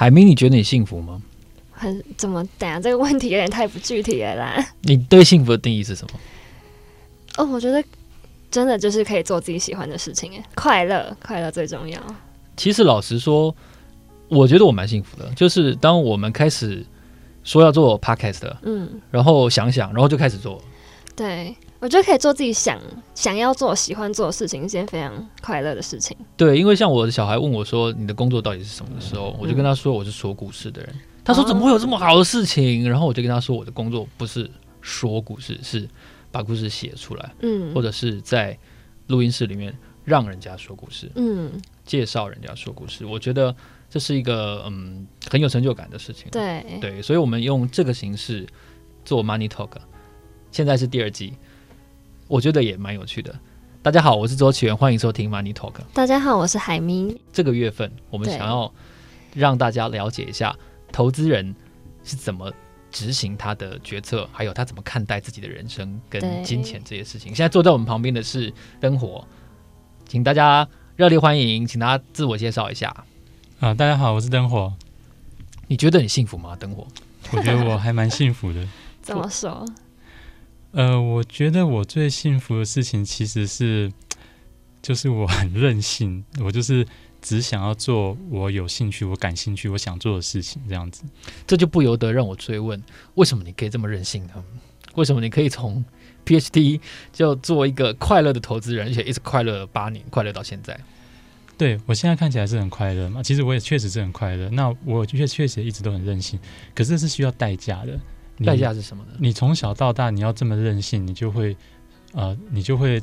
海明，你觉得你幸福吗？很怎么？等下这个问题有点太不具体了啦。你对幸福的定义是什么？哦，我觉得真的就是可以做自己喜欢的事情，哎，快乐，快乐最重要。其实老实说，我觉得我蛮幸福的，就是当我们开始说要做 podcast，嗯，然后想想，然后就开始做。对，我觉得可以做自己想想要做、喜欢做的事情，是件非常快乐的事情。对，因为像我的小孩问我说：“你的工作到底是什么？”的时候，我就跟他说：“我是说故事的人。”他说：“怎么会有这么好的事情？”然后我就跟他说：“我的工作不是说故事，是把故事写出来，嗯，或者是在录音室里面让人家说故事，嗯，介绍人家说故事。我觉得这是一个嗯很有成就感的事情。对对，所以我们用这个形式做 Money Talk，现在是第二季，我觉得也蛮有趣的。大家好，我是周启源，欢迎收听 Money Talk。大家好，我是海明。这个月份我们想要让大家了解一下。投资人是怎么执行他的决策，还有他怎么看待自己的人生跟金钱这些事情。现在坐在我们旁边的是灯火，请大家热烈欢迎，请大家自我介绍一下。啊，大家好，我是灯火。你觉得你幸福吗？灯火？我觉得我还蛮幸福的。怎么说？呃，我觉得我最幸福的事情其实是，就是我很任性，我就是。只想要做我有兴趣、我感兴趣、我想做的事情，这样子，这就不由得让我追问：为什么你可以这么任性呢？为什么你可以从 PhD 就做一个快乐的投资人，而且一直快乐八年，快乐到现在？对，我现在看起来是很快乐嘛，其实我也确实是很快乐。那我确确实一直都很任性，可是这是需要代价的。代价是什么呢？你从小到大你要这么任性，你就会呃，你就会。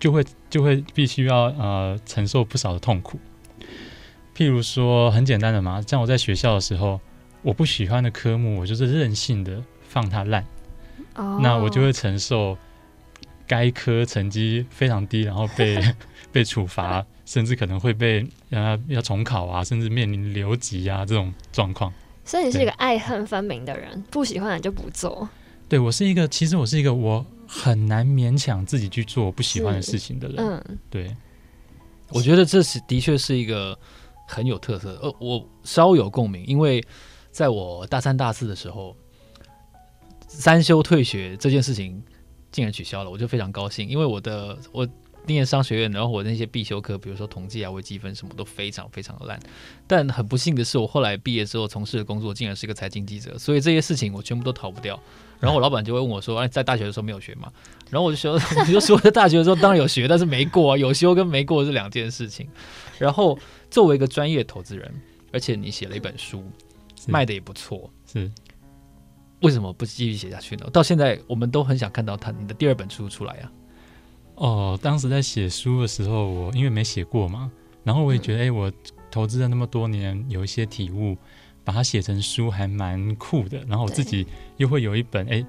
就会就会必须要呃承受不少的痛苦，譬如说很简单的嘛，像我在学校的时候，我不喜欢的科目，我就是任性的放它烂，oh. 那我就会承受该科成绩非常低，然后被 被处罚，甚至可能会被呃要重考啊，甚至面临留级啊这种状况。所以你是一个爱恨分明的人，不喜欢的就不做。对，我是一个，其实我是一个我。很难勉强自己去做我不喜欢的事情的人。嗯，对，我觉得这是的确是一个很有特色。呃，我稍有共鸣，因为在我大三、大四的时候，三休退学这件事情竟然取消了，我就非常高兴，因为我的我。念商学院，然后我那些必修课，比如说统计啊、微积分什么都非常非常的烂。但很不幸的是，我后来毕业之后从事的工作竟然是一个财经记者，所以这些事情我全部都逃不掉。然后我老板就会问我说：“哎，在大学的时候没有学吗？” 然后我就说：“我就说在大学的时候当然有学，但是没过啊，有修跟没过是两件事情。”然后作为一个专业投资人，而且你写了一本书，卖的也不错，是为什么不继续写下去呢？到现在我们都很想看到他你的第二本书出来啊。哦，当时在写书的时候，我因为没写过嘛，然后我也觉得，哎、嗯，我投资了那么多年，有一些体悟，把它写成书还蛮酷的。然后我自己又会有一本，哎，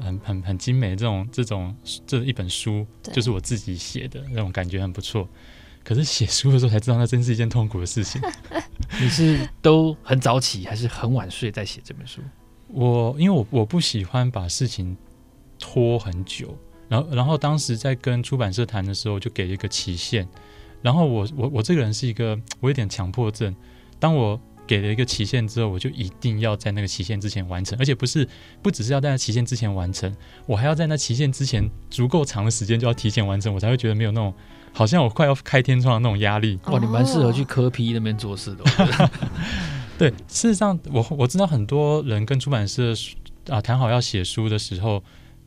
很很很精美这种这种这一本书，就是我自己写的那种感觉很不错。可是写书的时候才知道，那真是一件痛苦的事情。你是都很早起，还是很晚睡在写这本书？我因为我我不喜欢把事情拖很久。然后，然后当时在跟出版社谈的时候，就给了一个期限。然后我，我，我这个人是一个，我有点强迫症。当我给了一个期限之后，我就一定要在那个期限之前完成，而且不是，不只是要在那期限之前完成，我还要在那期限之前足够长的时间就要提前完成，我才会觉得没有那种好像我快要开天窗的那种压力。哇，你蛮适合去科批那边做事的。对，事实上，我我知道很多人跟出版社啊谈好要写书的时候。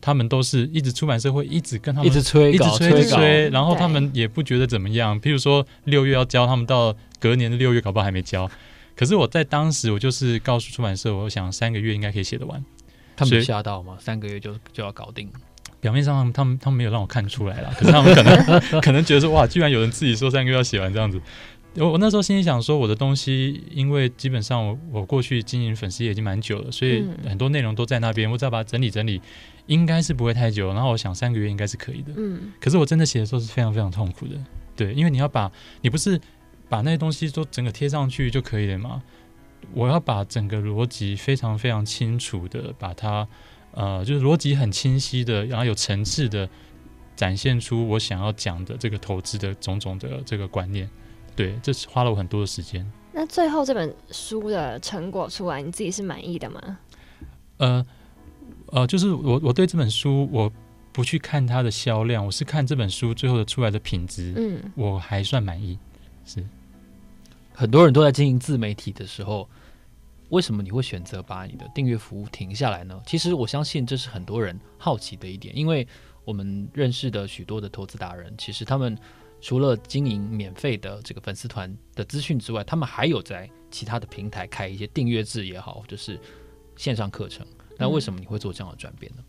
他们都是一直出版社会一直跟他们一直催，一直催，一直催，然后他们也不觉得怎么样。譬如说六月要交，他们到隔年的六月搞不好还没交。可是我在当时，我就是告诉出版社，我想三个月应该可以写得完。他们吓到吗？三个月就就要搞定？表面上他们他们他们没有让我看出来啦，可是他们可能 可能觉得说哇，居然有人自己说三个月要写完这样子。我我那时候心里想说，我的东西因为基本上我我过去经营粉丝也已经蛮久了，所以很多内容都在那边，我只要把它整理整理。应该是不会太久，然后我想三个月应该是可以的。嗯，可是我真的写的时候是非常非常痛苦的，对，因为你要把你不是把那些东西都整个贴上去就可以了嘛？我要把整个逻辑非常非常清楚的把它，呃，就是逻辑很清晰的，然后有层次的展现出我想要讲的这个投资的种种的这个观念。对，这是花了我很多的时间。那最后这本书的成果出来，你自己是满意的吗？呃呃，就是我我对这本书，我不去看它的销量，我是看这本书最后的出来的品质，嗯，我还算满意。是很多人都在经营自媒体的时候，为什么你会选择把你的订阅服务停下来呢？其实我相信这是很多人好奇的一点，因为我们认识的许多的投资达人，其实他们。除了经营免费的这个粉丝团的资讯之外，他们还有在其他的平台开一些订阅制也好，就是线上课程。那为什么你会做这样的转变呢？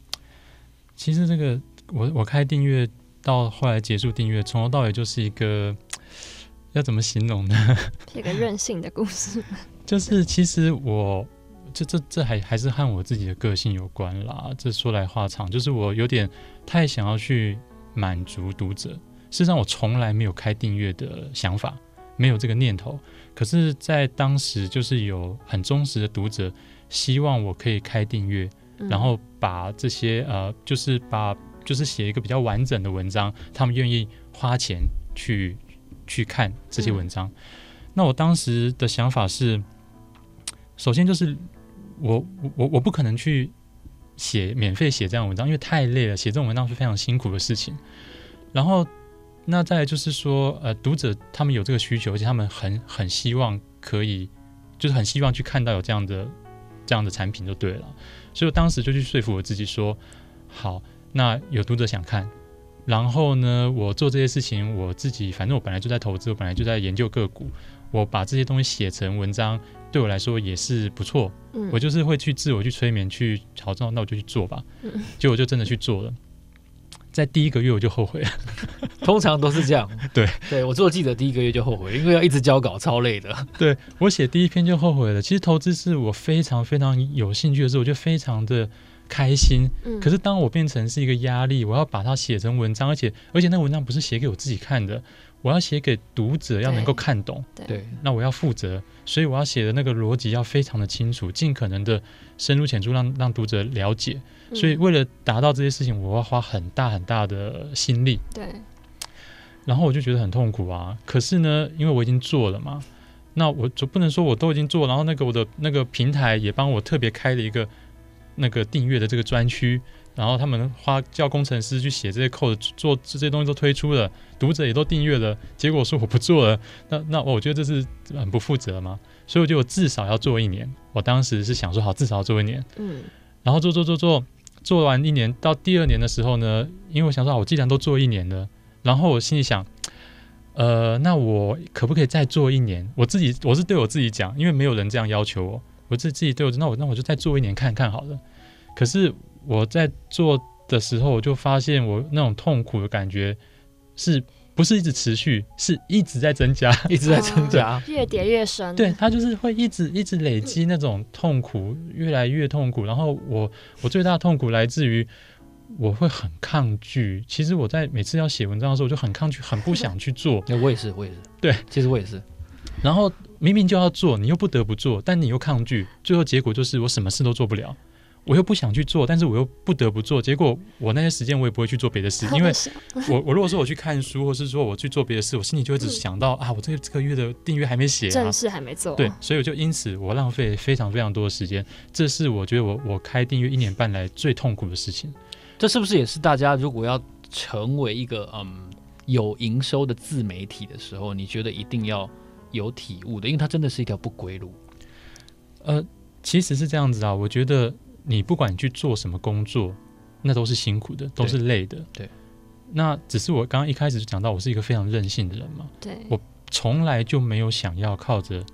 其实这个我我开订阅到后来结束订阅，从头到尾就是一个要怎么形容呢？是 一个任性的故事。就是其实我这这这还还是和我自己的个性有关啦。这说来话长，就是我有点太想要去满足读者。事实上，我从来没有开订阅的想法，没有这个念头。可是，在当时，就是有很忠实的读者希望我可以开订阅，嗯、然后把这些呃，就是把就是写一个比较完整的文章，他们愿意花钱去去看这些文章。嗯、那我当时的想法是，首先就是我我我不可能去写免费写这样的文章，因为太累了，写这种文章是非常辛苦的事情。然后。那再来就是说，呃，读者他们有这个需求，而且他们很很希望可以，就是很希望去看到有这样的这样的产品就对了。所以我当时就去说服我自己说，好，那有读者想看，然后呢，我做这些事情，我自己反正我本来就在投资，我本来就在研究个股，我把这些东西写成文章，对我来说也是不错。嗯，我就是会去自我去催眠，去好，那我就去做吧。嗯，结果就真的去做了。在第一个月我就后悔了，通常都是这样。对，对我做记者第一个月就后悔，因为要一直交稿，超累的。对，我写第一篇就后悔了。其实投资是我非常非常有兴趣的事，我就非常的开心。嗯。可是当我变成是一个压力，我要把它写成文章，而且而且那文章不是写给我自己看的。我要写给读者，要能够看懂，对，那我要负责，所以我要写的那个逻辑要非常的清楚，尽可能的深入浅出让，让让读者了解。所以为了达到这些事情，我要花很大很大的心力。对，然后我就觉得很痛苦啊。可是呢，因为我已经做了嘛，那我就不能说我都已经做，然后那个我的那个平台也帮我特别开了一个那个订阅的这个专区。然后他们花叫工程师去写这些 code，做这些东西都推出了，读者也都订阅了。结果说我不做了，那 那我觉得这是很不负责嘛。所以我觉得我至少要做一年。我当时是想说好，至少要做一年。嗯。然后做做做做，做完一年到第二年的时候呢，因为我想说，我既然都做一年了，然后我心里想，呃，那我可不可以再做一年？我自己我是对我自己讲，因为没有人这样要求我，我自自己对我，那我那我就再做一年看看好了。可是。我在做的时候，我就发现我那种痛苦的感觉，是不是一直持续，是一直在增加，一直在增加，越叠越深。对，它就是会一直一直累积那种痛苦，越来越痛苦。然后我我最大的痛苦来自于我会很抗拒。其实我在每次要写文章的时候，我就很抗拒，很不想去做。那 我也是，我也是。对，其实我也是。然后明明就要做，你又不得不做，但你又抗拒，最后结果就是我什么事都做不了。我又不想去做，但是我又不得不做。结果我那些时间我也不会去做别的事，因为我我如果说我去看书，或是说我去做别的事，我心里就会只想到、嗯、啊，我这个这个月的订阅还没写、啊，正事还没做。对，所以我就因此我浪费非常非常多的时间。这是我觉得我我开订阅一年半来最痛苦的事情。这是不是也是大家如果要成为一个嗯有营收的自媒体的时候，你觉得一定要有体悟的？因为它真的是一条不归路。呃，其实是这样子啊，我觉得。你不管你去做什么工作，那都是辛苦的，都是累的。对，对，那只是我刚刚一开始就讲到，我是一个非常任性的人嘛。对，我从来就没有想要靠着，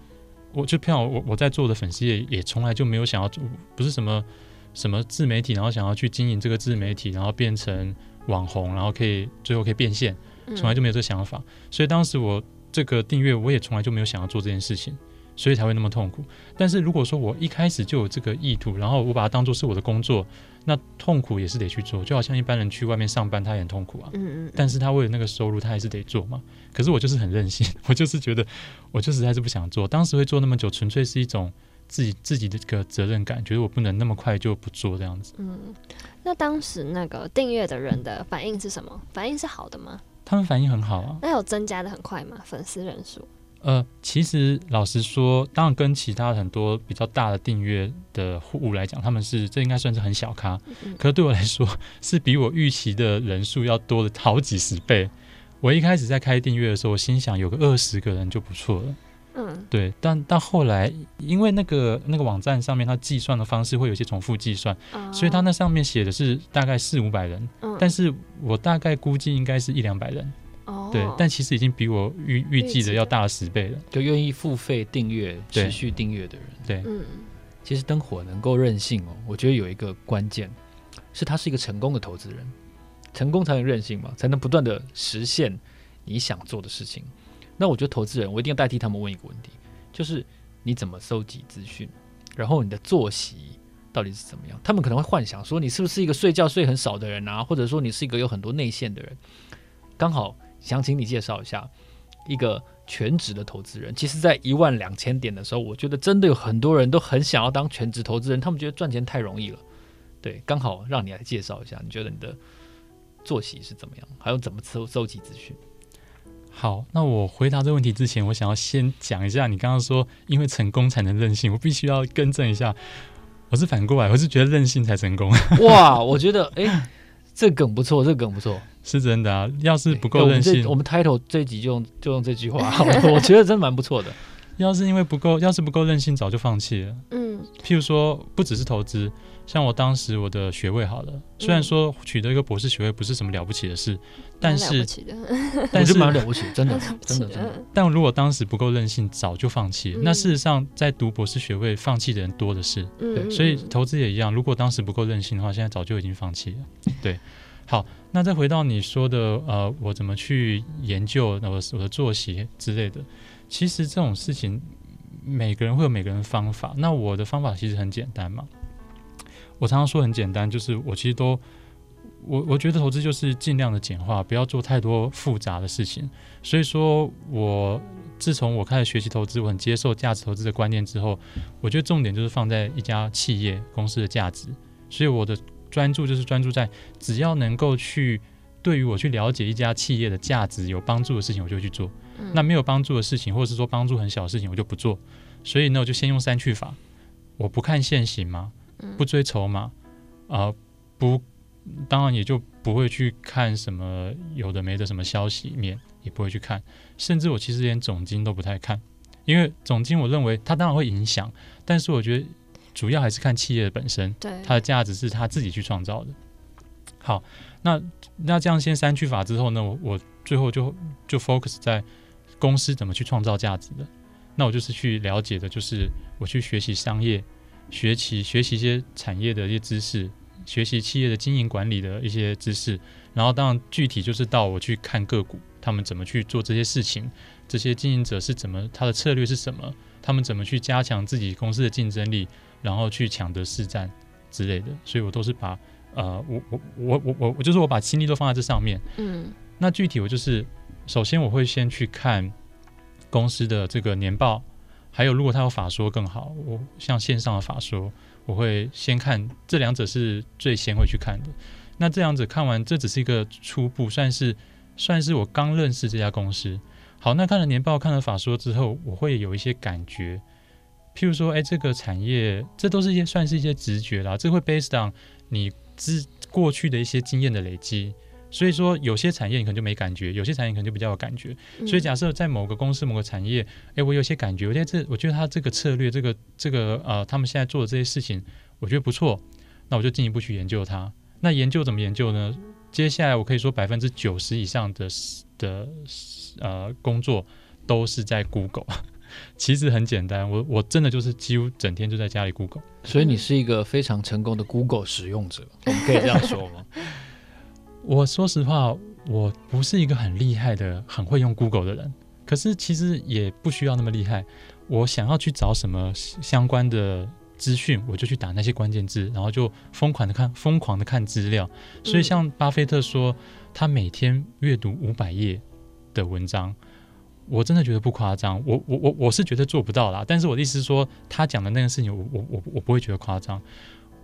我就像我我在做的粉丝也，也从来就没有想要做，不是什么什么自媒体，然后想要去经营这个自媒体，然后变成网红，然后可以最后可以变现，从来就没有这个想法。嗯。所以当时我这个订阅，我也从来就没有想要做这件事情。所以才会那么痛苦。但是如果说我一开始就有这个意图，然后我把它当做是我的工作，那痛苦也是得去做。就好像一般人去外面上班，他也很痛苦啊。嗯嗯。但是他为了那个收入，他还是得做嘛。可是我就是很任性，我就是觉得，我就实在是不想做。当时会做那么久，纯粹是一种自己自己的这个责任感，觉得我不能那么快就不做这样子。嗯。那当时那个订阅的人的反应是什么？反应是好的吗？他们反应很好啊。那有增加的很快吗？粉丝人数？呃，其实老实说，当然跟其他很多比较大的订阅的户务来讲，他们是这应该算是很小咖，嗯、可是对我来说，是比我预期的人数要多了好几十倍。我一开始在开订阅的时候，我心想有个二十个人就不错了。嗯，对，但到后来，因为那个那个网站上面它计算的方式会有一些重复计算，哦、所以它那上面写的是大概四五百人，嗯、但是我大概估计应该是一两百人。哦，对，但其实已经比我预预计的要大了十倍了。就愿意付费订阅、持续订阅的人，对，嗯，其实灯火能够任性哦，我觉得有一个关键是他是一个成功的投资人，成功才能任性嘛，才能不断的实现你想做的事情。那我觉得投资人，我一定要代替他们问一个问题，就是你怎么搜集资讯，然后你的作息到底是怎么样？他们可能会幻想说，你是不是一个睡觉睡很少的人啊，或者说你是一个有很多内线的人，刚好。想请你介绍一下一个全职的投资人。其实，在一万两千点的时候，我觉得真的有很多人都很想要当全职投资人，他们觉得赚钱太容易了。对，刚好让你来介绍一下，你觉得你的作息是怎么样，还有怎么搜收集资讯？好，那我回答这个问题之前，我想要先讲一下，你刚刚说因为成功才能任性，我必须要更正一下，我是反过来，我是觉得任性才成功。哇，我觉得哎，这梗不错，这梗不错。是真的啊！要是不够任性，欸、我们 title 这一集就用就用这句话，我觉得真蛮不错的。要是因为不够，要是不够任性，早就放弃了。嗯，譬如说，不只是投资，像我当时我的学位好了，虽然说取得一个博士学位不是什么了不起的事，但是，但是蛮了不起，真的，真的，真的。但如果当时不够任性，早就放弃了。那事实上，在读博士学位放弃的人多的是。嗯，所以投资也一样，如果当时不够任性的话，现在早就已经放弃了。对。好，那再回到你说的，呃，我怎么去研究那我我的作息之类的？其实这种事情，每个人会有每个人的方法。那我的方法其实很简单嘛。我常常说很简单，就是我其实都，我我觉得投资就是尽量的简化，不要做太多复杂的事情。所以说我自从我开始学习投资，我很接受价值投资的观念之后，我觉得重点就是放在一家企业公司的价值。所以我的。专注就是专注在只要能够去对于我去了解一家企业的价值有帮助的事情，我就去做。嗯、那没有帮助的事情，或者是说帮助很小的事情，我就不做。所以呢，我就先用三去法。我不看现行嘛，不追筹码，啊、呃，不，当然也就不会去看什么有的没的什么消息面，也不会去看。甚至我其实连总经都不太看，因为总经我认为它当然会影响，但是我觉得。主要还是看企业的本身，对它的价值是他自己去创造的。好，那那这样先三去法之后呢，我我最后就就 focus 在公司怎么去创造价值的。那我就是去了解的，就是我去学习商业，学习学习一些产业的一些知识，学习企业的经营管理的一些知识。然后当然具体就是到我去看个股，他们怎么去做这些事情，这些经营者是怎么，他的策略是什么，他们怎么去加强自己公司的竞争力。然后去抢得市占之类的，所以我都是把呃，我我我我我我就是我把精力都放在这上面。嗯，那具体我就是首先我会先去看公司的这个年报，还有如果他有法说更好，我像线上的法说，我会先看这两者是最先会去看的。那这样子看完，这只是一个初步，算是算是我刚认识这家公司。好，那看了年报，看了法说之后，我会有一些感觉。譬如说，哎，这个产业，这都是一些算是一些直觉啦，这会 based on 你之过去的一些经验的累积。所以说，有些产业你可能就没感觉，有些产业可能就比较有感觉。所以假设在某个公司、某个产业，哎，我有些感觉，我觉得这，我觉得他这个策略，这个这个呃，他们现在做的这些事情，我觉得不错，那我就进一步去研究它。那研究怎么研究呢？接下来我可以说百分之九十以上的的呃工作都是在 Google。其实很简单，我我真的就是几乎整天就在家里 Google，所以你是一个非常成功的 Google 使用者，我们可以这样说吗？我说实话，我不是一个很厉害的、很会用 Google 的人，可是其实也不需要那么厉害。我想要去找什么相关的资讯，我就去打那些关键字，然后就疯狂的看、疯狂的看资料。所以像巴菲特说，他每天阅读五百页的文章。我真的觉得不夸张，我我我我是觉得做不到啦。但是我的意思是说，他讲的那个事情我，我我我我不会觉得夸张。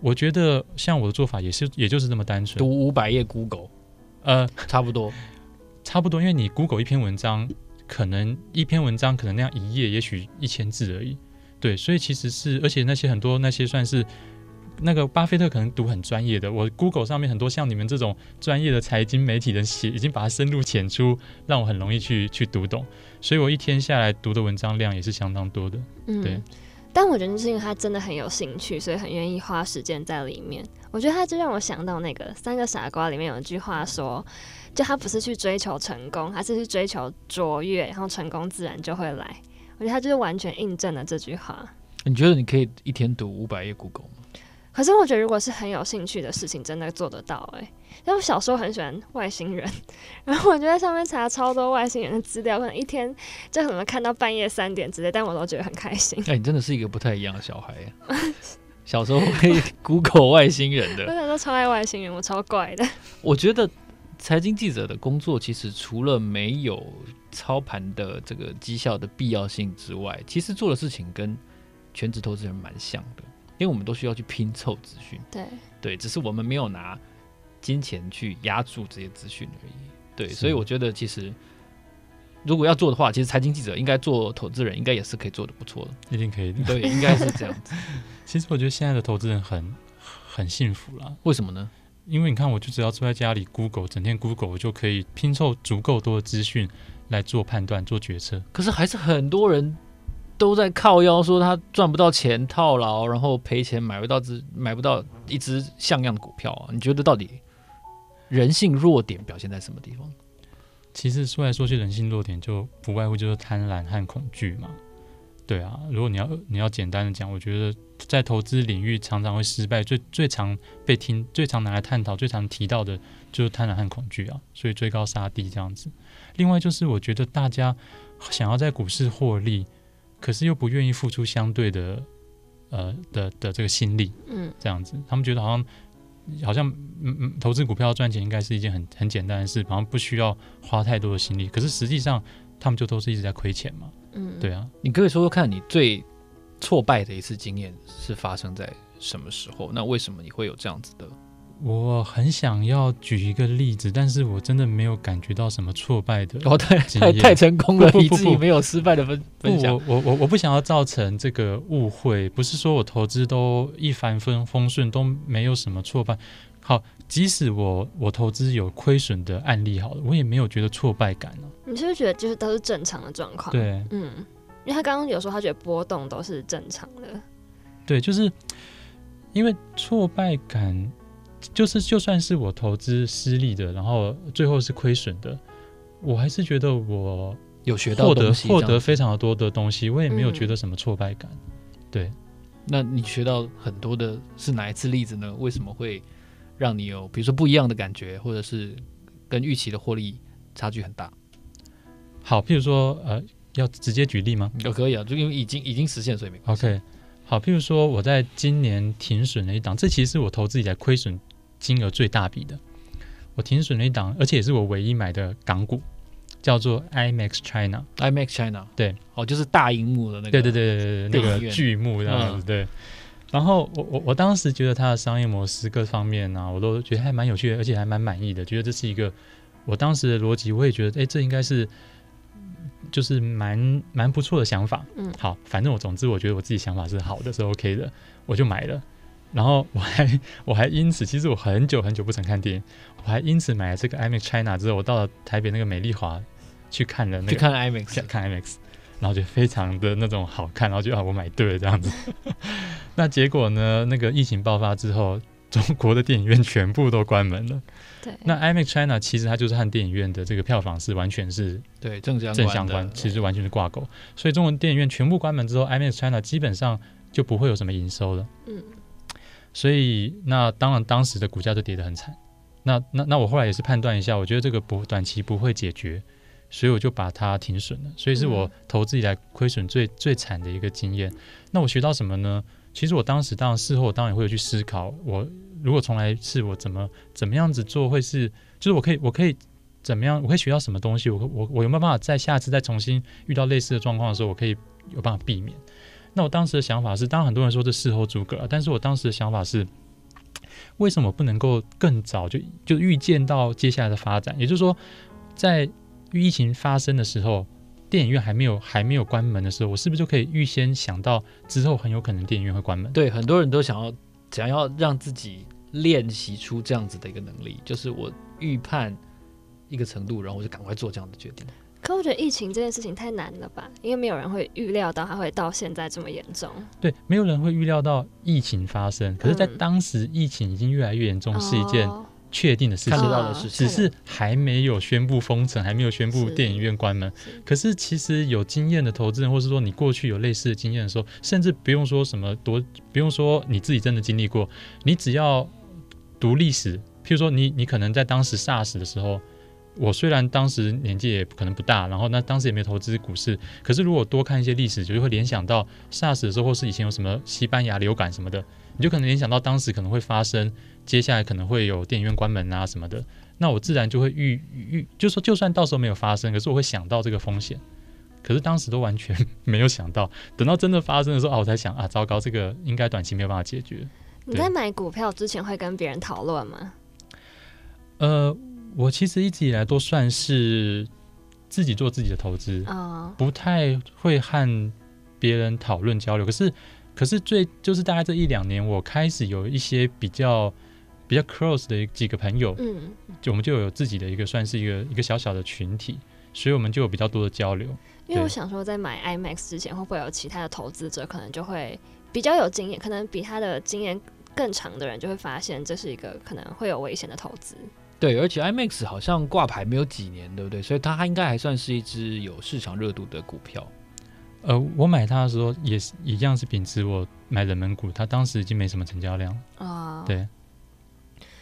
我觉得像我的做法也是，也就是这么单纯。读五百页 Google，呃，差不多，差不多。因为你 Google 一篇文章，可能一篇文章可能那样一页也许一千字而已。对，所以其实是，而且那些很多那些算是。那个巴菲特可能读很专业的，我 Google 上面很多像你们这种专业的财经媒体人写，已经把它深入浅出，让我很容易去去读懂，所以我一天下来读的文章量也是相当多的。嗯，对。但我觉得是因为他真的很有兴趣，所以很愿意花时间在里面。我觉得他就让我想到那个《三个傻瓜》里面有一句话说，就他不是去追求成功，他是去追求卓越，然后成功自然就会来。我觉得他就是完全印证了这句话。你觉得你可以一天读五百页 Google 吗？可是我觉得，如果是很有兴趣的事情，真的做得到哎、欸。因为我小时候很喜欢外星人，然后我就在上面查超多外星人的资料，可能一天就可能看到半夜三点之类，但我都觉得很开心。哎、欸，你真的是一个不太一样的小孩。小时候会 Google 外星人的，我小时候超爱外星人，我超怪的。我觉得财经记者的工作，其实除了没有操盘的这个绩效的必要性之外，其实做的事情跟全职投资人蛮像的。因为我们都需要去拼凑资讯，对对，只是我们没有拿金钱去压住这些资讯而已。对，所以我觉得其实如果要做的话，其实财经记者应该做投资人，应该也是可以做的不错的，一定可以的。对，应该是这样子。其实我觉得现在的投资人很很幸福啦。为什么呢？因为你看，我就只要坐在家里，Google，整天 Google，我就可以拼凑足够多的资讯来做判断、做决策。可是还是很多人。都在靠腰说他赚不到钱套牢，然后赔钱买不到只买不到一只像样的股票啊！你觉得到底人性弱点表现在什么地方？其实说来说去，人性弱点就不外乎就是贪婪和恐惧嘛。对啊，如果你要你要简单的讲，我觉得在投资领域常常会失败，最最常被听、最常拿来探讨、最常提到的就是贪婪和恐惧啊。所以追高杀低这样子。另外就是我觉得大家想要在股市获利。可是又不愿意付出相对的，呃的的这个心力，嗯，这样子，他们觉得好像好像嗯嗯，投资股票赚钱应该是一件很很简单的事，好像不需要花太多的心力。可是实际上，他们就都是一直在亏钱嘛，嗯，对啊。你可以说说看你最挫败的一次经验是发生在什么时候？那为什么你会有这样子的？我很想要举一个例子，但是我真的没有感觉到什么挫败的。哦，太太太成功了，以至于没有失败的分分享。我我我我不想要造成这个误会，不是说我投资都一帆风风顺，都没有什么挫败。好，即使我我投资有亏损的案例，好了，我也没有觉得挫败感呢、啊。你是不是觉得就是都是正常的状况？对，嗯，因为他刚刚有说他觉得波动都是正常的。对，就是因为挫败感。就是，就算是我投资失利的，然后最后是亏损的，我还是觉得我有学到获得获得非常的多的东西，我也没有觉得什么挫败感。嗯、对，那你学到很多的是哪一次例子呢？为什么会让你有比如说不一样的感觉，或者是跟预期的获利差距很大？好，譬如说，呃，要直接举例吗？都可以啊，就因为已经已经实现，所以没关系。OK，好，譬如说我在今年停损了一档，这其实是我投资以来亏损金额最大笔的，我停损了一档，而且也是我唯一买的港股，叫做 IMAX China。IMAX China，对，哦，就是大荧幕的那个，对对对对对，那个巨幕这样子，嗯、对。然后我我我当时觉得它的商业模式各方面呢、啊，我都觉得还蛮有趣的，而且还蛮满意的，觉得这是一个我当时的逻辑，我也觉得，哎，这应该是就是蛮蛮不错的想法。嗯，好，反正我总之我觉得我自己想法是好的，是 OK 的，我就买了。然后我还我还因此，其实我很久很久不曾看电影，我还因此买了这个 IMAX China 之后，我到了台北那个美丽华去看了那个，去看 IMAX，看 IMAX，然后就非常的那种好看，然后就啊我买对了这样子。那结果呢？那个疫情爆发之后，中国的电影院全部都关门了。对。那 IMAX China 其实它就是和电影院的这个票房是完全是对正相正相关，其实完全是挂钩。所以中国电影院全部关门之后，IMAX China 基本上就不会有什么营收了。嗯。所以，那当然，当时的股价就跌得很惨。那、那、那我后来也是判断一下，我觉得这个不短期不会解决，所以我就把它停损了。所以是我投资以来亏损最最惨的一个经验。那我学到什么呢？其实我当时当然事后当然也会有去思考，我如果重来一次，我怎么怎么样子做会是，就是我可以我可以怎么样，我可以学到什么东西？我我我有没有办法在下次再重新遇到类似的状况的时候，我可以有办法避免？那我当时的想法是，当然很多人说这事后诸葛，但是我当时的想法是，为什么不能够更早就就预见到接下来的发展？也就是说，在疫情发生的时候，电影院还没有还没有关门的时候，我是不是就可以预先想到之后很有可能电影院会关门？对，很多人都想要想要让自己练习出这样子的一个能力，就是我预判一个程度，然后我就赶快做这样的决定。可我觉得疫情这件事情太难了吧，因为没有人会预料到它会到现在这么严重。对，没有人会预料到疫情发生，可是，在当时疫情已经越来越严重，嗯、是一件确定的事情，看得到的事情，只是还没有宣布封城，还没有宣布电影院关门。可是，其实有经验的投资人，或是说你过去有类似的经验的时候，甚至不用说什么多，不用说你自己真的经历过，你只要读历史，譬如说你你可能在当时 SARS 的时候。我虽然当时年纪也可能不大，然后那当时也没有投资股市，可是如果多看一些历史，就会联想到 SARS 的时候，或是以前有什么西班牙流感什么的，你就可能联想到当时可能会发生，接下来可能会有电影院关门啊什么的，那我自然就会预预，就说就算到时候没有发生，可是我会想到这个风险，可是当时都完全没有想到，等到真的发生的时候啊，我才想啊，糟糕，这个应该短期没有办法解决。你在买股票之前会跟别人讨论吗？呃。我其实一直以来都算是自己做自己的投资，oh. 不太会和别人讨论交流。可是，可是最就是大概这一两年，我开始有一些比较比较 close 的几个朋友，嗯，就我们就有自己的一个算是一个一个小小的群体，所以我们就有比较多的交流。因为我想说，在买 IMAX 之前，会不会有其他的投资者可能就会比较有经验，可能比他的经验更长的人就会发现这是一个可能会有危险的投资。对，而且 IMAX 好像挂牌没有几年，对不对？所以它应该还算是一只有市场热度的股票。呃，我买它的时候也是一样，是秉持我买冷门股，它当时已经没什么成交量啊。哦、对。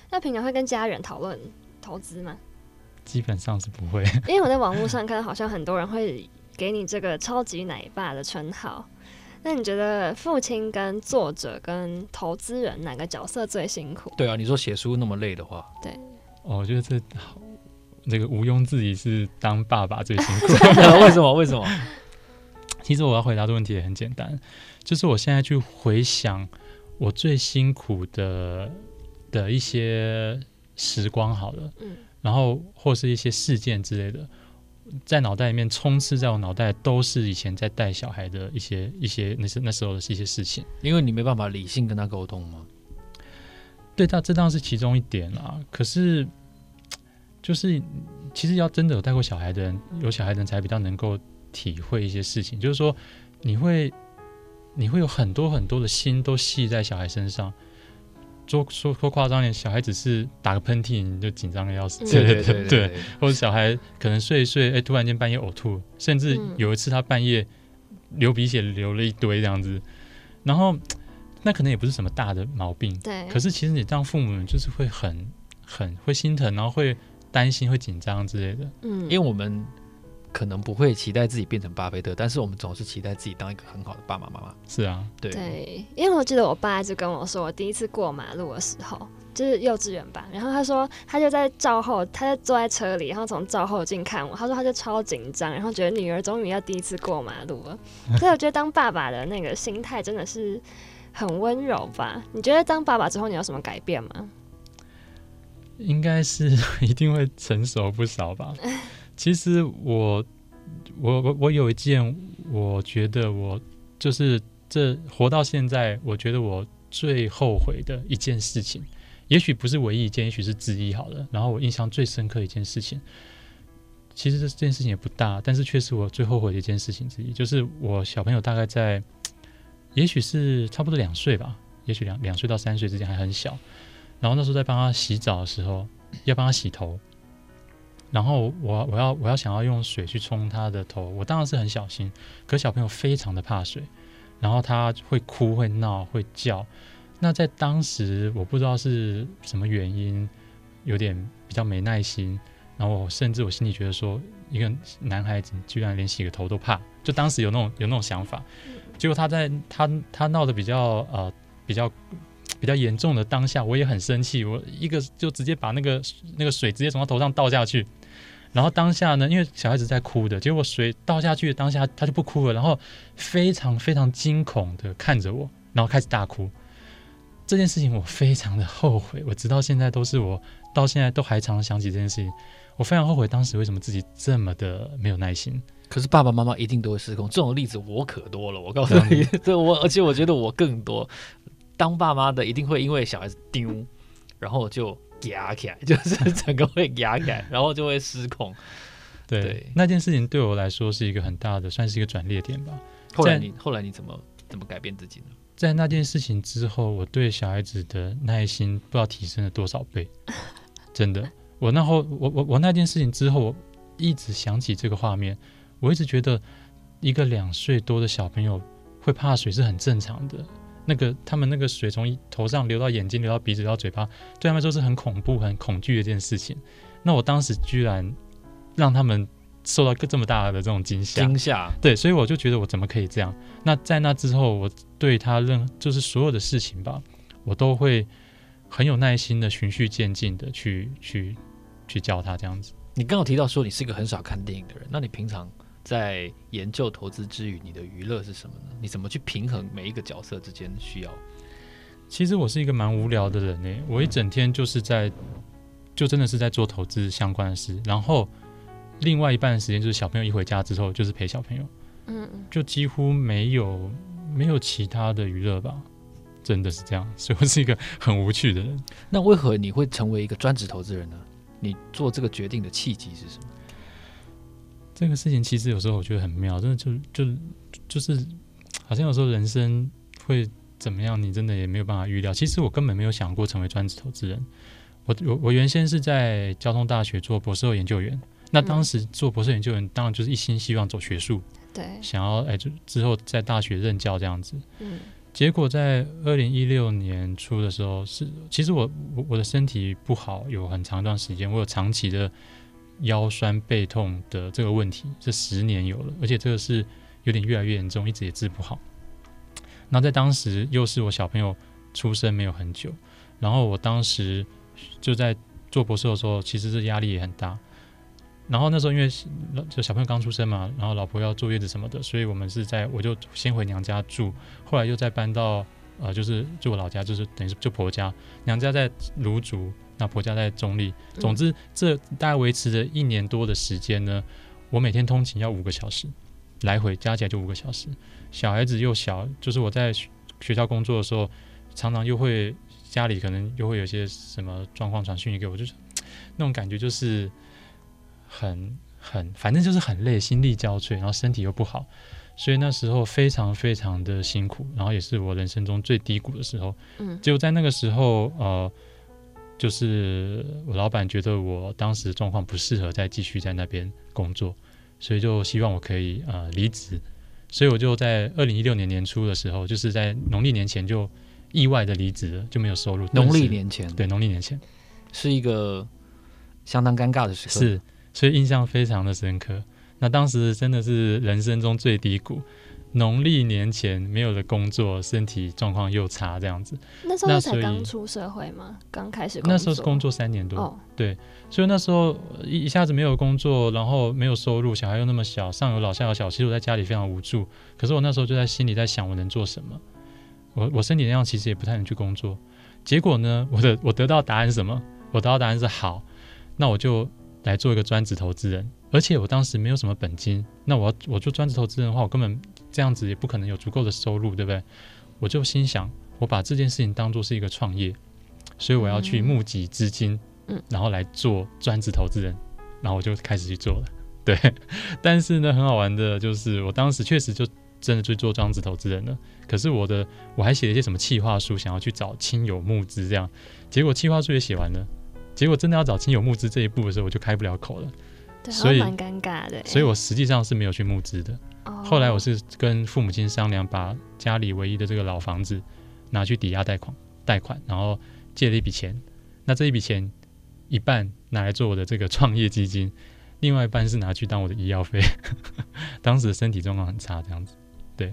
那平常会跟家人讨论投资吗？基本上是不会，因为我在网络上看，好像很多人会给你这个“超级奶爸”的称号。那你觉得父亲、跟作者、跟投资人哪个角色最辛苦？对啊，你说写书那么累的话，对。哦，我觉得这那个毋庸置疑是当爸爸最辛苦。为什么？为什么？其实我要回答的问题也很简单，就是我现在去回想我最辛苦的的一些时光，好了，嗯，然后或是一些事件之类的，在脑袋里面充斥在我脑袋，都是以前在带小孩的一些一些那些那时候的一些事情。因为你没办法理性跟他沟通吗？对，他这当然是其中一点啊。可是，就是其实要真的有带过小孩的人，有小孩的人才比较能够体会一些事情。就是说，你会你会有很多很多的心都系在小孩身上。说说说夸张点，小孩只是打个喷嚏，你就紧张的要死。对对对对，或者小孩可能睡一睡，哎，突然间半夜呕吐，甚至有一次他半夜流鼻血流了一堆这样子，然后。那可能也不是什么大的毛病，对。可是其实你当父母就是会很很会心疼，然后会担心、会紧张之类的。嗯，因为我们可能不会期待自己变成巴菲特，但是我们总是期待自己当一个很好的爸爸妈妈。是啊，对。对，因为我记得我爸一直跟我说，我第一次过马路的时候就是幼稚园吧，然后他说他就在照后，他就坐在车里，然后从照后镜看我，他说他就超紧张，然后觉得女儿终于要第一次过马路了。所以我觉得当爸爸的那个心态真的是。很温柔吧？你觉得当爸爸之后你有什么改变吗？应该是 一定会成熟不少吧。其实我我我我有一件，我觉得我就是这活到现在，我觉得我最后悔的一件事情，也许不是唯一一件，也许是之一好了。然后我印象最深刻一件事情，其实这件事情也不大，但是却是我最后悔的一件事情之一，就是我小朋友大概在。也许是差不多两岁吧，也许两两岁到三岁之间还很小。然后那时候在帮他洗澡的时候，要帮他洗头，然后我我要我要想要用水去冲他的头，我当然是很小心。可小朋友非常的怕水，然后他会哭会闹会叫。那在当时我不知道是什么原因，有点比较没耐心。然后我甚至我心里觉得说，一个男孩子居然连洗个头都怕，就当时有那种有那种想法。结果他在他他闹得比较呃比较比较严重的当下，我也很生气，我一个就直接把那个那个水直接从他头上倒下去，然后当下呢，因为小孩子在哭的，结果水倒下去的当下他就不哭了，然后非常非常惊恐的看着我，然后开始大哭。这件事情我非常的后悔，我直到现在都是我到现在都还常想起这件事情，我非常后悔当时为什么自己这么的没有耐心。可是爸爸妈妈一定都会失控，这种例子我可多了。我告诉你，对、嗯、我，而且我觉得我更多。当爸妈的一定会因为小孩子丢，然后就压起来，就是整个会压起来，然后就会失控。对，对那件事情对我来说是一个很大的，算是一个转捩点吧。后来你后来你怎么怎么改变自己呢？在那件事情之后，我对小孩子的耐心不知道提升了多少倍。真的，我那后我我我那件事情之后，我一直想起这个画面，我一直觉得一个两岁多的小朋友会怕水是很正常的。那个他们那个水从头上流到眼睛，流到鼻子，流到嘴巴，对他们来说是很恐怖、很恐惧的一件事情。那我当时居然让他们受到个这么大的这种惊吓，惊吓，对，所以我就觉得我怎么可以这样？那在那之后，我对他任就是所有的事情吧，我都会很有耐心的循序渐进的去去去教他这样子。你刚刚提到说你是一个很少看电影的人，那你平常？在研究投资之余，你的娱乐是什么呢？你怎么去平衡每一个角色之间的需要？其实我是一个蛮无聊的人呢，我一整天就是在，就真的是在做投资相关的事，然后另外一半的时间就是小朋友一回家之后就是陪小朋友，嗯，就几乎没有没有其他的娱乐吧，真的是这样，所以我是一个很无趣的人。那为何你会成为一个专职投资人呢？你做这个决定的契机是什么？这个事情其实有时候我觉得很妙，真的就就就是好像有时候人生会怎么样，你真的也没有办法预料。其实我根本没有想过成为专职投资人。我我我原先是在交通大学做博士后研究员，那当时做博士研究员当然就是一心希望走学术，对，想要哎就之后在大学任教这样子。嗯，结果在二零一六年初的时候，是其实我我我的身体不好，有很长一段时间，我有长期的。腰酸背痛的这个问题，这十年有了，而且这个是有点越来越严重，一直也治不好。那在当时又是我小朋友出生没有很久，然后我当时就在做博士的时候，其实这压力也很大。然后那时候因为就小朋友刚出生嘛，然后老婆要坐月子什么的，所以我们是在我就先回娘家住，后来又再搬到呃就是住我老家，就是等于是就婆家，娘家在芦竹。那婆家在中立，总之这大概维持着一年多的时间呢。我每天通勤要五个小时，来回加起来就五个小时。小孩子又小，就是我在学校工作的时候，常常又会家里可能又会有些什么状况传讯息给我，就是 那种感觉就是很很，反正就是很累，心力交瘁，然后身体又不好，所以那时候非常非常的辛苦，然后也是我人生中最低谷的时候。嗯，就在那个时候，呃。就是我老板觉得我当时状况不适合再继续在那边工作，所以就希望我可以呃离职，所以我就在二零一六年年初的时候，就是在农历年前就意外的离职了，就没有收入。农历年前，对，农历年前是一个相当尴尬的时刻，是，所以印象非常的深刻。那当时真的是人生中最低谷。农历年前没有了工作，身体状况又差，这样子。那时候才刚出社会吗？刚开始工作。那时候是工作三年多。哦，对，所以那时候一一下子没有工作，然后没有收入，小孩又那么小，上有老下有小，其实我在家里非常无助。可是我那时候就在心里在想，我能做什么？我我身体那样，其实也不太能去工作。结果呢，我的我得到答案是什么？我得到答案是好，那我就来做一个专职投资人。而且我当时没有什么本金，那我要我做专职投资人的话，我根本。这样子也不可能有足够的收入，对不对？我就心想，我把这件事情当做是一个创业，所以我要去募集资金，嗯，然后来做专职投资人，然后我就开始去做了。对，但是呢，很好玩的就是，我当时确实就真的去做专职投资人了。可是我的我还写了一些什么企划书，想要去找亲友募资，这样，结果企划书也写完了，结果真的要找亲友募资这一步的时候，我就开不了口了。对，所以蛮尴尬的。所以我实际上是没有去募资的。后来我是跟父母亲商量，把家里唯一的这个老房子拿去抵押贷款，贷款，然后借了一笔钱。那这一笔钱一半拿来做我的这个创业基金，另外一半是拿去当我的医药费。当时身体状况很差，这样子。对，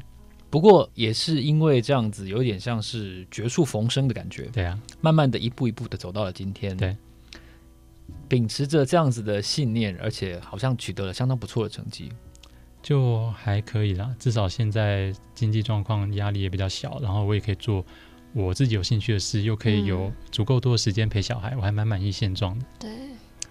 不过也是因为这样子，有点像是绝处逢生的感觉。对啊，慢慢的一步一步的走到了今天。对，秉持着这样子的信念，而且好像取得了相当不错的成绩。就还可以啦，至少现在经济状况压力也比较小，然后我也可以做我自己有兴趣的事，又可以有足够多的时间陪小孩，嗯、我还蛮满意现状的。对，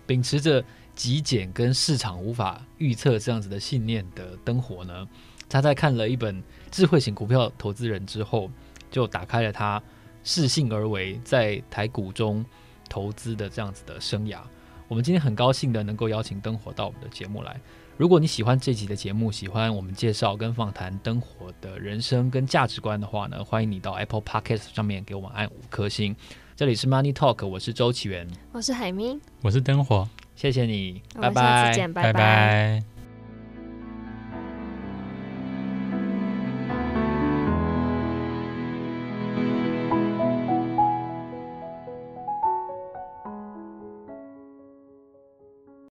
秉持着极简跟市场无法预测这样子的信念的灯火呢，他在看了一本《智慧型股票投资人》之后，就打开了他适性而为在台股中投资的这样子的生涯。我们今天很高兴的能够邀请灯火到我们的节目来。如果你喜欢这集的节目，喜欢我们介绍跟访谈灯火的人生跟价值观的话呢，欢迎你到 Apple Podcast 上面给我们按五颗星。这里是 Money Talk，我是周启源，我是海明，我是灯火。谢谢你，拜拜，下次见，拜拜。拜拜。